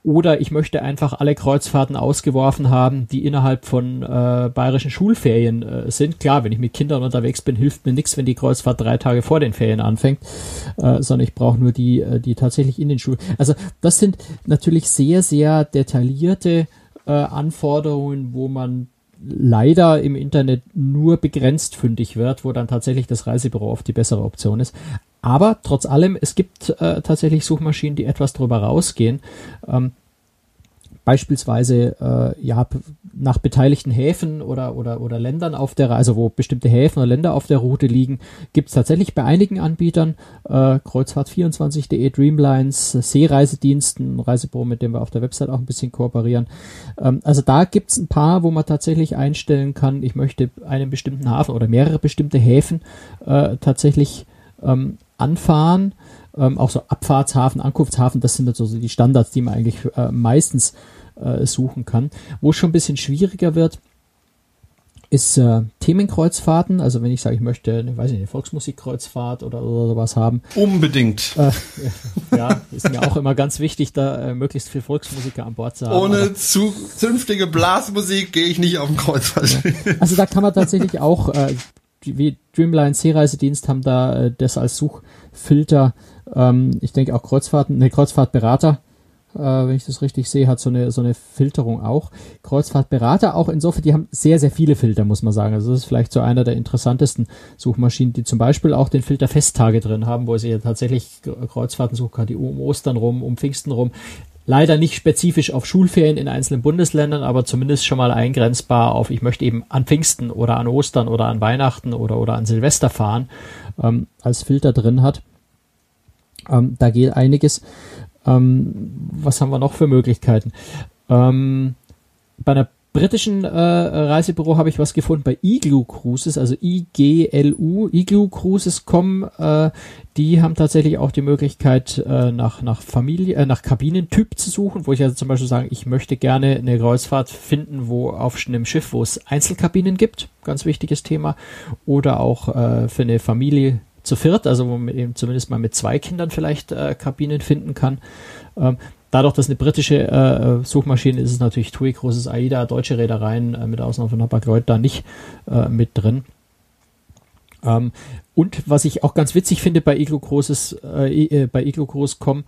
oder ich möchte einfach alle Kreuzfahrten ausgeworfen haben, die innerhalb von äh, bayerischen Schulferien äh, sind. Klar, wenn ich mit Kindern unterwegs bin, hilft mir nichts, wenn die Kreuzfahrt drei Tage vor den Ferien anfängt, äh, sondern ich brauche nur die, äh, die tatsächlich in den Schulen. Also das sind natürlich sehr, sehr detaillierte äh, Anforderungen, wo man leider im Internet nur begrenzt fündig wird, wo dann tatsächlich das Reisebüro oft die bessere Option ist. Aber trotz allem, es gibt äh, tatsächlich Suchmaschinen, die etwas drüber rausgehen. Ähm, beispielsweise äh, ja nach beteiligten Häfen oder oder oder Ländern auf der also wo bestimmte Häfen oder Länder auf der Route liegen, gibt es tatsächlich bei einigen Anbietern äh, Kreuzfahrt24.de, Dreamlines, Seereisediensten, Reisebüro, mit dem wir auf der Website auch ein bisschen kooperieren. Ähm, also da gibt es ein paar, wo man tatsächlich einstellen kann, ich möchte einen bestimmten Hafen oder mehrere bestimmte Häfen äh, tatsächlich ähm, anfahren. Ähm, auch so Abfahrtshafen, Ankunftshafen, das sind so die Standards, die man eigentlich äh, meistens äh, suchen kann. Wo es schon ein bisschen schwieriger wird, ist äh, Themenkreuzfahrten. Also wenn ich sage, ich möchte, eine, weiß nicht, eine Volksmusikkreuzfahrt oder, oder sowas haben. Unbedingt. Äh, [LAUGHS] ja, ist mir auch immer ganz wichtig, da äh, möglichst viel Volksmusiker an Bord zu haben. Ohne zukünftige Blasmusik gehe ich nicht auf den Kreuzfahrt. Ja. Also da kann man tatsächlich auch, äh, wie Dreamline Seereisedienst haben da äh, das als Suchfilter. Ähm, ich denke auch Kreuzfahrten, ne, Kreuzfahrtberater äh, wenn ich das richtig sehe, hat so eine, so eine Filterung auch. Kreuzfahrtberater auch insofern, die haben sehr, sehr viele Filter, muss man sagen. Also das ist vielleicht so einer der interessantesten Suchmaschinen, die zum Beispiel auch den Filter Festtage drin haben, wo sie ja tatsächlich Kreuzfahrten suchen kann, die um Ostern rum, um Pfingsten rum. Leider nicht spezifisch auf Schulferien in einzelnen Bundesländern, aber zumindest schon mal eingrenzbar auf, ich möchte eben an Pfingsten oder an Ostern oder an Weihnachten oder, oder an Silvester fahren, ähm, als Filter drin hat. Ähm, da geht einiges. Ähm, was haben wir noch für Möglichkeiten? Ähm, bei einer britischen äh, Reisebüro habe ich was gefunden bei Igloo Cruises, also IGLU, Igloo Cruises kommen, äh, die haben tatsächlich auch die Möglichkeit äh, nach nach Familie, äh, nach Kabinentyp zu suchen, wo ich also zum Beispiel sage, ich möchte gerne eine Kreuzfahrt finden, wo auf einem Schiff, wo es Einzelkabinen gibt, ganz wichtiges Thema, oder auch äh, für eine Familie zu viert, also wo man eben zumindest mal mit zwei Kindern vielleicht äh, Kabinen finden kann. Ähm, dadurch, dass eine britische äh, Suchmaschine ist, ist natürlich TUI, großes AIDA, deutsche Reedereien äh, mit Ausnahme von Hapag-Lloyd da nicht äh, mit drin. Ähm, und was ich auch ganz witzig finde bei Iglo Großes, äh, äh, bei Iglo Groß.com,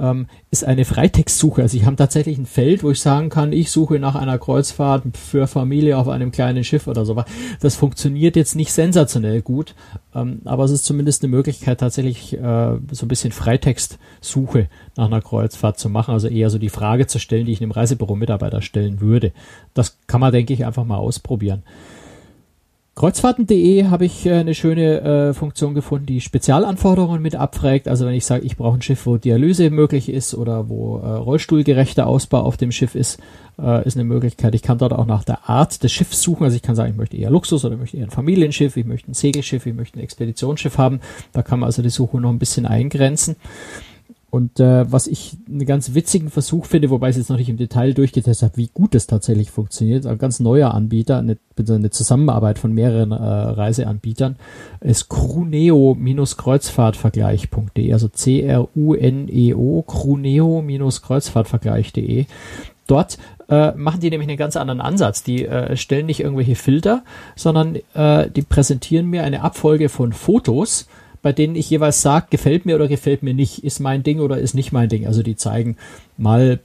ähm, ist eine Freitextsuche. Also ich habe tatsächlich ein Feld, wo ich sagen kann, ich suche nach einer Kreuzfahrt für Familie auf einem kleinen Schiff oder so. Das funktioniert jetzt nicht sensationell gut, ähm, aber es ist zumindest eine Möglichkeit, tatsächlich äh, so ein bisschen Freitextsuche nach einer Kreuzfahrt zu machen. Also eher so die Frage zu stellen, die ich einem Reisebüro-Mitarbeiter stellen würde. Das kann man, denke ich, einfach mal ausprobieren. Kreuzfahrten.de habe ich äh, eine schöne äh, Funktion gefunden, die Spezialanforderungen mit abfragt. Also wenn ich sage, ich brauche ein Schiff, wo Dialyse möglich ist oder wo äh, rollstuhlgerechter Ausbau auf dem Schiff ist, äh, ist eine Möglichkeit. Ich kann dort auch nach der Art des Schiffs suchen. Also ich kann sagen, ich möchte eher Luxus oder ich möchte eher ein Familienschiff, ich möchte ein Segelschiff, ich möchte ein Expeditionsschiff haben. Da kann man also die Suche noch ein bisschen eingrenzen. Und äh, was ich einen ganz witzigen Versuch finde, wobei ich es jetzt noch nicht im Detail durchgetestet habe, wie gut das tatsächlich funktioniert, ein ganz neuer Anbieter, eine, eine Zusammenarbeit von mehreren äh, Reiseanbietern, ist cruneo-kreuzfahrtvergleich.de, also C-R-U-N-E-O, cruneo-kreuzfahrtvergleich.de. Dort äh, machen die nämlich einen ganz anderen Ansatz. Die äh, stellen nicht irgendwelche Filter, sondern äh, die präsentieren mir eine Abfolge von Fotos, bei denen ich jeweils sage, gefällt mir oder gefällt mir nicht, ist mein Ding oder ist nicht mein Ding. Also die zeigen mal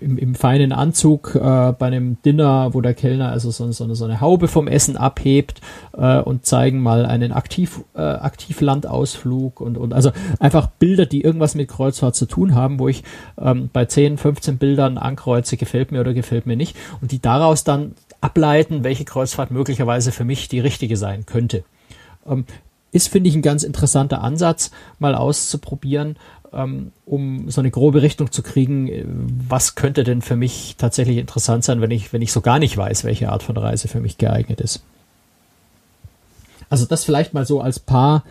im, im feinen Anzug äh, bei einem Dinner, wo der Kellner also so, so, eine, so eine Haube vom Essen abhebt äh, und zeigen mal einen Aktiv, äh, Aktivlandausflug und, und also einfach Bilder, die irgendwas mit Kreuzfahrt zu tun haben, wo ich ähm, bei 10, 15 Bildern ankreuze, gefällt mir oder gefällt mir nicht und die daraus dann ableiten, welche Kreuzfahrt möglicherweise für mich die richtige sein könnte. Ähm, ist, finde ich, ein ganz interessanter Ansatz, mal auszuprobieren, ähm, um so eine grobe Richtung zu kriegen, äh, was könnte denn für mich tatsächlich interessant sein, wenn ich, wenn ich so gar nicht weiß, welche Art von Reise für mich geeignet ist. Also das vielleicht mal so als paar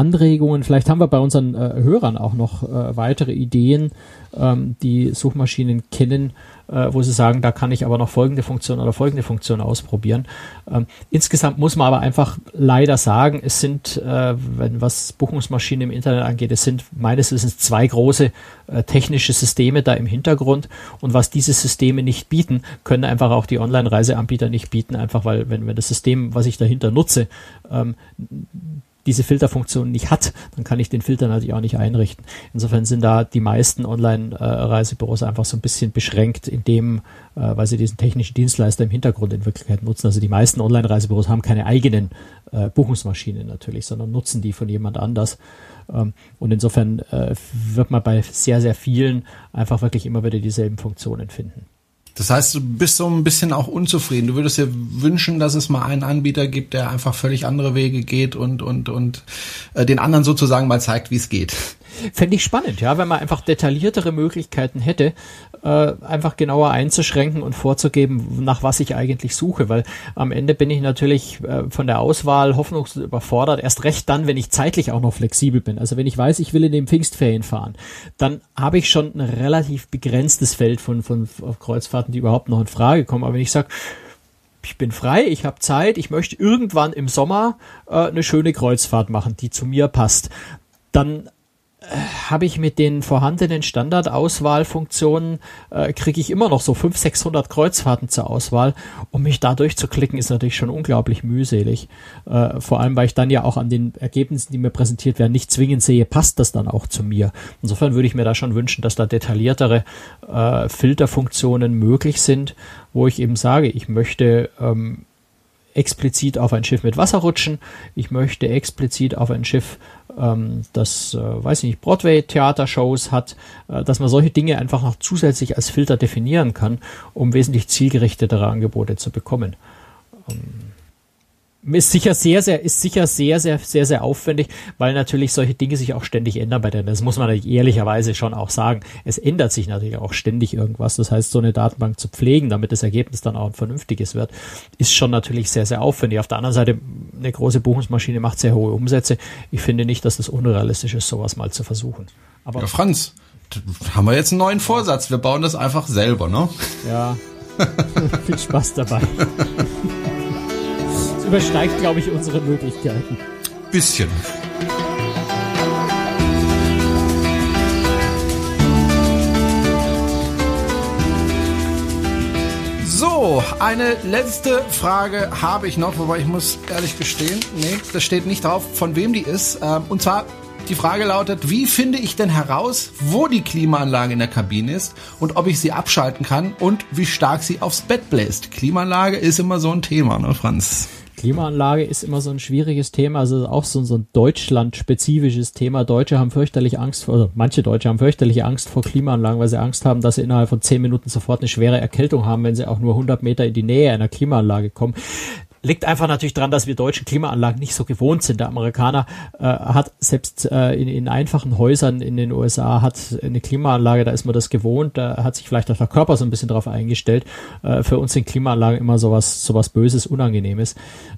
Anregungen. Vielleicht haben wir bei unseren äh, Hörern auch noch äh, weitere Ideen, ähm, die Suchmaschinen kennen, äh, wo sie sagen, da kann ich aber noch folgende Funktion oder folgende Funktion ausprobieren. Ähm, insgesamt muss man aber einfach leider sagen, es sind, äh, wenn was Buchungsmaschinen im Internet angeht, es sind meines Wissens zwei große äh, technische Systeme da im Hintergrund und was diese Systeme nicht bieten, können einfach auch die Online-Reiseanbieter nicht bieten, einfach weil wenn, wenn das System, was ich dahinter nutze, ähm, diese Filterfunktion nicht hat, dann kann ich den Filter natürlich auch nicht einrichten. Insofern sind da die meisten Online-Reisebüros einfach so ein bisschen beschränkt in dem, äh, weil sie diesen technischen Dienstleister im Hintergrund in Wirklichkeit nutzen. Also die meisten Online-Reisebüros haben keine eigenen äh, Buchungsmaschinen natürlich, sondern nutzen die von jemand anders. Ähm, und insofern äh, wird man bei sehr, sehr vielen einfach wirklich immer wieder dieselben Funktionen finden. Das heißt, du bist so ein bisschen auch unzufrieden. Du würdest dir wünschen, dass es mal einen Anbieter gibt, der einfach völlig andere Wege geht und und und äh, den anderen sozusagen mal zeigt, wie es geht. Fände ich spannend, ja, wenn man einfach detailliertere Möglichkeiten hätte, äh, einfach genauer einzuschränken und vorzugeben, nach was ich eigentlich suche, weil am Ende bin ich natürlich äh, von der Auswahl hoffnungslos überfordert, erst recht dann, wenn ich zeitlich auch noch flexibel bin. Also wenn ich weiß, ich will in den Pfingstferien fahren, dann habe ich schon ein relativ begrenztes Feld von, von Kreuzfahrten, die überhaupt noch in Frage kommen. Aber wenn ich sage, ich bin frei, ich habe Zeit, ich möchte irgendwann im Sommer äh, eine schöne Kreuzfahrt machen, die zu mir passt, dann habe ich mit den vorhandenen Standardauswahlfunktionen, äh, kriege ich immer noch so 500, 600 Kreuzfahrten zur Auswahl. Um mich da durchzuklicken, ist natürlich schon unglaublich mühselig. Äh, vor allem, weil ich dann ja auch an den Ergebnissen, die mir präsentiert werden, nicht zwingend sehe, passt das dann auch zu mir. Insofern würde ich mir da schon wünschen, dass da detailliertere äh, Filterfunktionen möglich sind, wo ich eben sage, ich möchte ähm, explizit auf ein Schiff mit Wasser rutschen. Ich möchte explizit auf ein Schiff, ähm, das, äh, weiß ich nicht, Broadway-Theatershows hat, äh, dass man solche Dinge einfach noch zusätzlich als Filter definieren kann, um wesentlich zielgerichtetere Angebote zu bekommen. Ähm, ist sicher sehr, sehr, ist sicher sehr, sehr, sehr, sehr aufwendig, weil natürlich solche Dinge sich auch ständig ändern bei der. Das muss man ehrlicherweise schon auch sagen. Es ändert sich natürlich auch ständig irgendwas. Das heißt, so eine Datenbank zu pflegen, damit das Ergebnis dann auch ein vernünftiges wird, ist schon natürlich sehr, sehr aufwendig. Auf der anderen Seite, eine große Buchungsmaschine macht sehr hohe Umsätze. Ich finde nicht, dass das unrealistisch ist, sowas mal zu versuchen. Aber ja, Franz, haben wir jetzt einen neuen Vorsatz. Wir bauen das einfach selber, ne? Ja. [LAUGHS] Viel Spaß dabei. [LAUGHS] übersteigt, glaube ich, unsere Möglichkeiten. Bisschen. So, eine letzte Frage habe ich noch, wobei ich muss ehrlich gestehen, nee, das steht nicht drauf, von wem die ist. Ähm, und zwar die Frage lautet, wie finde ich denn heraus, wo die Klimaanlage in der Kabine ist und ob ich sie abschalten kann und wie stark sie aufs Bett bläst? Klimaanlage ist immer so ein Thema, ne, Franz? Klimaanlage ist immer so ein schwieriges Thema, also auch so, so ein Deutschland-spezifisches Thema. Deutsche haben fürchterlich Angst vor, also manche Deutsche haben fürchterliche Angst vor Klimaanlagen, weil sie Angst haben, dass sie innerhalb von zehn Minuten sofort eine schwere Erkältung haben, wenn sie auch nur 100 Meter in die Nähe einer Klimaanlage kommen. Liegt einfach natürlich daran, dass wir deutschen Klimaanlagen nicht so gewohnt sind. Der Amerikaner äh, hat selbst äh, in, in einfachen Häusern in den USA hat eine Klimaanlage, da ist man das gewohnt, da hat sich vielleicht auch der Körper so ein bisschen drauf eingestellt. Äh, für uns sind Klimaanlagen immer sowas, sowas Böses, Unangenehmes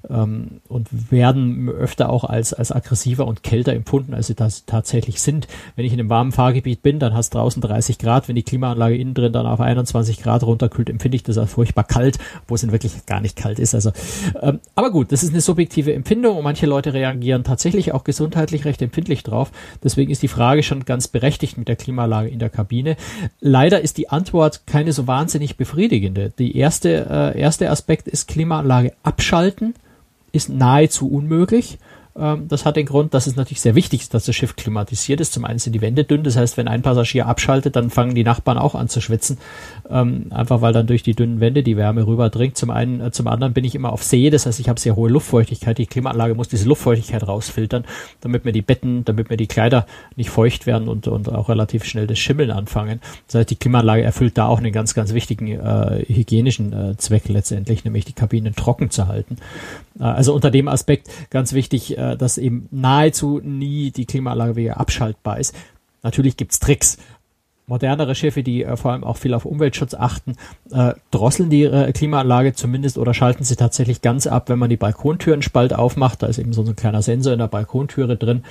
ähm, und werden öfter auch als, als aggressiver und kälter empfunden, als sie das tatsächlich sind. Wenn ich in einem warmen Fahrgebiet bin, dann hast draußen 30 Grad, wenn die Klimaanlage innen drin dann auf 21 Grad runterkühlt, empfinde ich das als furchtbar kalt, wo es in Wirklichkeit gar nicht kalt ist. Also ähm, aber gut, das ist eine subjektive Empfindung und manche Leute reagieren tatsächlich auch gesundheitlich recht empfindlich drauf. Deswegen ist die Frage schon ganz berechtigt mit der Klimalage in der Kabine. Leider ist die Antwort keine so wahnsinnig befriedigende. Die erste, äh, erste Aspekt ist Klimaanlage abschalten, ist nahezu unmöglich. Ähm, das hat den Grund, dass es natürlich sehr wichtig ist, dass das Schiff klimatisiert ist. Zum einen sind die Wände dünn, das heißt, wenn ein Passagier abschaltet, dann fangen die Nachbarn auch an zu schwitzen, ähm, einfach weil dann durch die dünnen Wände die Wärme rüberdringt. Zum einen, äh, zum anderen bin ich immer auf See, das heißt, ich habe sehr hohe Luftfeuchtigkeit. Die Klimaanlage muss diese Luftfeuchtigkeit rausfiltern, damit mir die Betten, damit mir die Kleider nicht feucht werden und, und auch relativ schnell das Schimmeln anfangen. Das heißt, die Klimaanlage erfüllt da auch einen ganz, ganz wichtigen äh, hygienischen äh, Zweck letztendlich, nämlich die Kabinen trocken zu halten. Äh, also unter dem Aspekt ganz wichtig, äh, dass eben nahezu nie die Klimaanlage abschaltbar ist. Natürlich gibt's Tricks. modernere Schiffe, die äh, vor allem auch viel auf Umweltschutz achten, äh, drosseln die äh, Klimaanlage zumindest oder schalten sie tatsächlich ganz ab, wenn man die Balkontürenspalt aufmacht. Da ist eben so ein kleiner Sensor in der Balkontüre drin.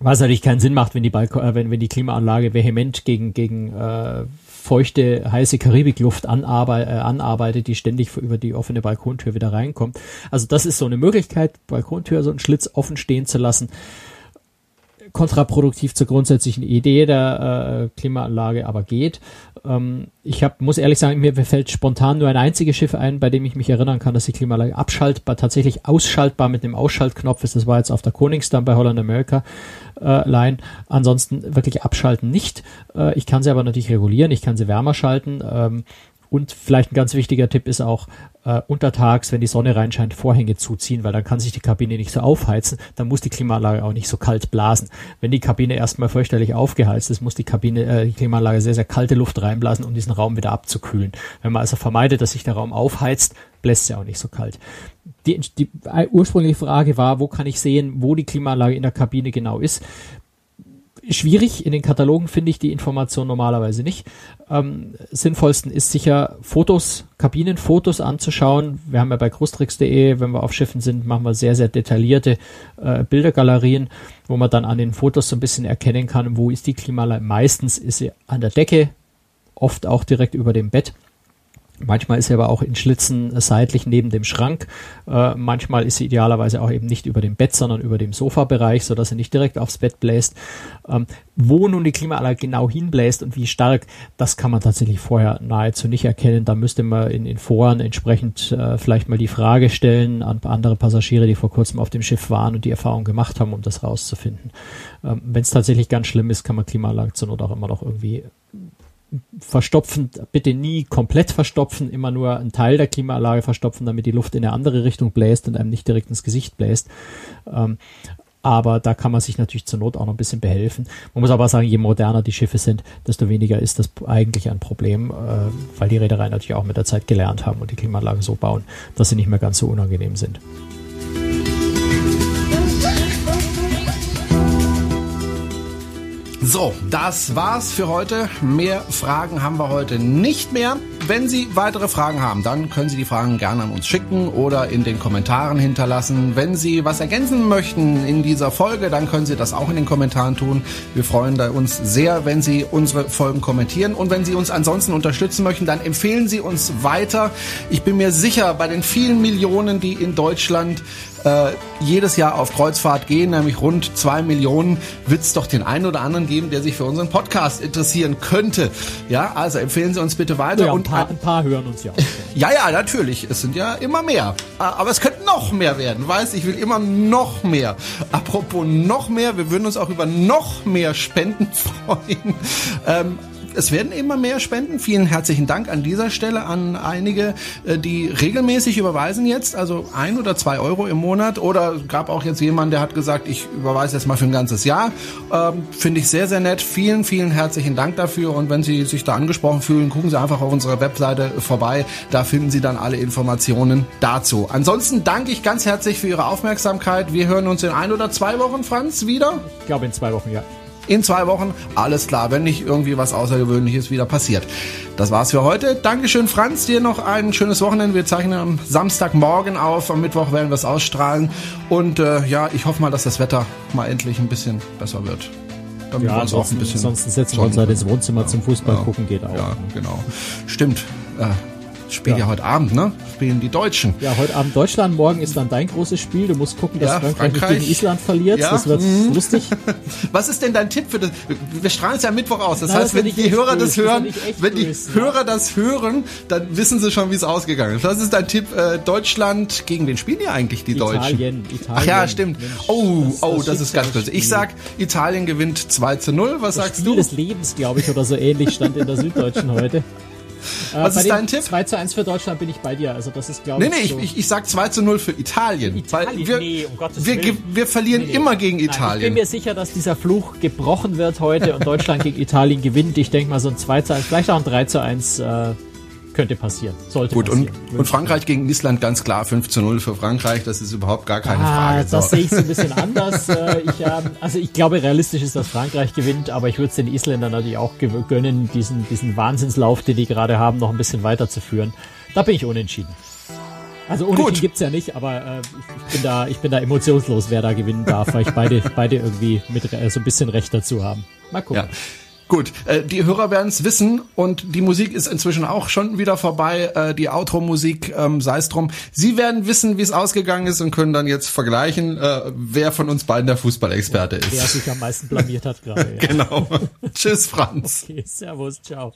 Was natürlich keinen Sinn macht, wenn die, Balko äh, wenn, wenn die Klimaanlage vehement gegen, gegen äh, feuchte, heiße Karibikluft äh, anarbeitet, die ständig über die offene Balkontür wieder reinkommt. Also das ist so eine Möglichkeit, Balkontür so einen Schlitz offen stehen zu lassen kontraproduktiv zur grundsätzlichen Idee der äh, Klimaanlage aber geht. Ähm, ich hab, muss ehrlich sagen, mir fällt spontan nur ein einziges Schiff ein, bei dem ich mich erinnern kann, dass die Klimaanlage abschaltbar, tatsächlich ausschaltbar mit einem Ausschaltknopf ist. Das war jetzt auf der Koningsdamm bei Holland America äh, Line. Ansonsten wirklich abschalten nicht. Äh, ich kann sie aber natürlich regulieren, ich kann sie wärmer schalten. Ähm, und vielleicht ein ganz wichtiger Tipp ist auch, äh, untertags, wenn die Sonne reinscheint, Vorhänge zuziehen, weil dann kann sich die Kabine nicht so aufheizen, dann muss die Klimaanlage auch nicht so kalt blasen. Wenn die Kabine erstmal fürchterlich aufgeheizt ist, muss die Kabine, äh, die Klimaanlage sehr, sehr kalte Luft reinblasen, um diesen Raum wieder abzukühlen. Wenn man also vermeidet, dass sich der Raum aufheizt, bläst sie auch nicht so kalt. Die, die ursprüngliche Frage war, wo kann ich sehen, wo die Klimaanlage in der Kabine genau ist? Schwierig. In den Katalogen finde ich die Information normalerweise nicht. Ähm, sinnvollsten ist sicher Fotos, Kabinenfotos anzuschauen. Wir haben ja bei großtricks.de, wenn wir auf Schiffen sind, machen wir sehr, sehr detaillierte äh, Bildergalerien, wo man dann an den Fotos so ein bisschen erkennen kann, wo ist die Klimaanlage. Meistens ist sie an der Decke, oft auch direkt über dem Bett. Manchmal ist sie aber auch in Schlitzen seitlich neben dem Schrank. Äh, manchmal ist sie idealerweise auch eben nicht über dem Bett, sondern über dem Sofabereich, so dass sie nicht direkt aufs Bett bläst. Ähm, wo nun die Klimaanlage genau hinbläst und wie stark, das kann man tatsächlich vorher nahezu nicht erkennen. Da müsste man in, in Foren entsprechend äh, vielleicht mal die Frage stellen an andere Passagiere, die vor kurzem auf dem Schiff waren und die Erfahrung gemacht haben, um das rauszufinden. Ähm, Wenn es tatsächlich ganz schlimm ist, kann man Klimaanlage zur Not auch immer noch irgendwie verstopfen, bitte nie komplett verstopfen, immer nur einen Teil der Klimaanlage verstopfen, damit die Luft in eine andere Richtung bläst und einem nicht direkt ins Gesicht bläst. Ähm, aber da kann man sich natürlich zur Not auch noch ein bisschen behelfen. Man muss aber sagen, je moderner die Schiffe sind, desto weniger ist das eigentlich ein Problem, äh, weil die Reedereien natürlich auch mit der Zeit gelernt haben und die Klimaanlagen so bauen, dass sie nicht mehr ganz so unangenehm sind. So, das war's für heute. Mehr Fragen haben wir heute nicht mehr. Wenn Sie weitere Fragen haben, dann können Sie die Fragen gerne an uns schicken oder in den Kommentaren hinterlassen. Wenn Sie was ergänzen möchten in dieser Folge, dann können Sie das auch in den Kommentaren tun. Wir freuen uns sehr, wenn Sie unsere Folgen kommentieren. Und wenn Sie uns ansonsten unterstützen möchten, dann empfehlen Sie uns weiter. Ich bin mir sicher, bei den vielen Millionen, die in Deutschland äh, jedes Jahr auf Kreuzfahrt gehen, nämlich rund zwei Millionen, wird es doch den einen oder anderen geben, der sich für unseren Podcast interessieren könnte. Ja, also empfehlen Sie uns bitte weiter. Ja, ein, paar, ein paar hören uns ja [LAUGHS] ja, ja, natürlich. Es sind ja immer mehr. Aber es könnte noch mehr werden. Weißt, ich will immer noch mehr. Apropos noch mehr, wir würden uns auch über noch mehr Spenden [LAUGHS] freuen. Ähm, es werden immer mehr Spenden. Vielen herzlichen Dank an dieser Stelle an einige, äh, die regelmäßig überweisen jetzt, also ein oder zwei Euro im Monat. Oder gab auch jetzt jemand, der hat gesagt, ich überweise jetzt mal für ein ganzes Jahr. Ähm, Finde ich sehr, sehr nett. Vielen, vielen herzlichen Dank dafür. Und wenn Sie sich da angesprochen fühlen, gucken Sie einfach auf unserer Webseite vorbei. Da finden Sie dann alle Informationen dazu. Ansonsten danke ich ganz herzlich für Ihre Aufmerksamkeit. Wir hören uns in ein oder zwei Wochen, Franz, wieder. Ich glaube in zwei Wochen, ja in zwei Wochen. Alles klar, wenn nicht irgendwie was Außergewöhnliches wieder passiert. Das war's für heute. Dankeschön, Franz. Dir noch ein schönes Wochenende. Wir zeichnen am Samstagmorgen auf. Am Mittwoch werden wir es ausstrahlen. Und äh, ja, ich hoffe mal, dass das Wetter mal endlich ein bisschen besser wird. Damit ja, wir uns auch ein bisschen ansonsten setzen wir uns halt ins Wohnzimmer ja, zum Fußball ja, gucken, geht auch. Ja, genau. Stimmt. Äh, Spielt ja. ja. heute Abend, ne? Spielen die Deutschen. Ja, heute Abend Deutschland, morgen ist dann dein großes Spiel. Du musst gucken, dass ja, Frankreich, Frankreich gegen Island verliert. Ja. Das wird mhm. lustig. [LAUGHS] Was ist denn dein Tipp für das? Wir strahlen es ja Mittwoch aus. Das Na, heißt, das wenn die Hörer böse. das hören, das wenn die böse, Hörer das hören, dann wissen sie schon, wie es ausgegangen ist. Was ist dein Tipp? Äh, Deutschland, gegen wen spielen die eigentlich, die Italien, Deutschen? Italien. Ach ja, stimmt. Mensch, oh, das, oh, das, das ist ganz böse. Ich sag, Italien gewinnt 2 zu 0. Was das sagst Spiel du? des Lebens, glaube ich, oder so ähnlich stand in der [LAUGHS] Süddeutschen heute. Äh, Was ist dein Tipp? 2 zu 1 für Deutschland bin ich bei dir. Also das ist, glaube nee, nee, ich. Nee, so ich, ich sag 2 zu 0 für Italien. Italien? wir, nee, um Gottes wir, Willen. wir verlieren nee, nee. immer gegen Italien. Nein, ich bin mir sicher, dass dieser Fluch gebrochen wird heute und Deutschland gegen Italien gewinnt. Ich denke mal so ein 2 zu 1, vielleicht auch ein 3 zu 1 äh, könnte passieren. Sollte Gut, passieren. und, und Frankreich gegen Island ganz klar 5 zu 0 für Frankreich. Das ist überhaupt gar keine ah, Frage. Das So. sehe ich so ein [LAUGHS] bisschen anders. Äh, ich, ähm, also ich glaube, realistisch ist, dass Frankreich gewinnt, aber ich würde es den Isländern natürlich auch gönnen, diesen, diesen Wahnsinnslauf, den die gerade haben, noch ein bisschen weiterzuführen. Da bin ich unentschieden. Also unentschieden Gut. gibt's ja nicht, aber äh, ich, ich, bin da, ich bin da emotionslos, wer da gewinnen darf, weil ich beide, beide irgendwie mit äh, so ein bisschen Recht dazu haben. Mal gucken. Ja. Gut, äh, die Hörer werden es wissen und die Musik ist inzwischen auch schon wieder vorbei, äh, die Outro-Musik, ähm, sei es drum. Sie werden wissen, wie es ausgegangen ist und können dann jetzt vergleichen, äh, wer von uns beiden der Fußballexperte Wer ist. sich am meisten blamiert hat gerade. [LAUGHS] Ja. Genau. Tschüss, Franz. Okay, servus, ciao.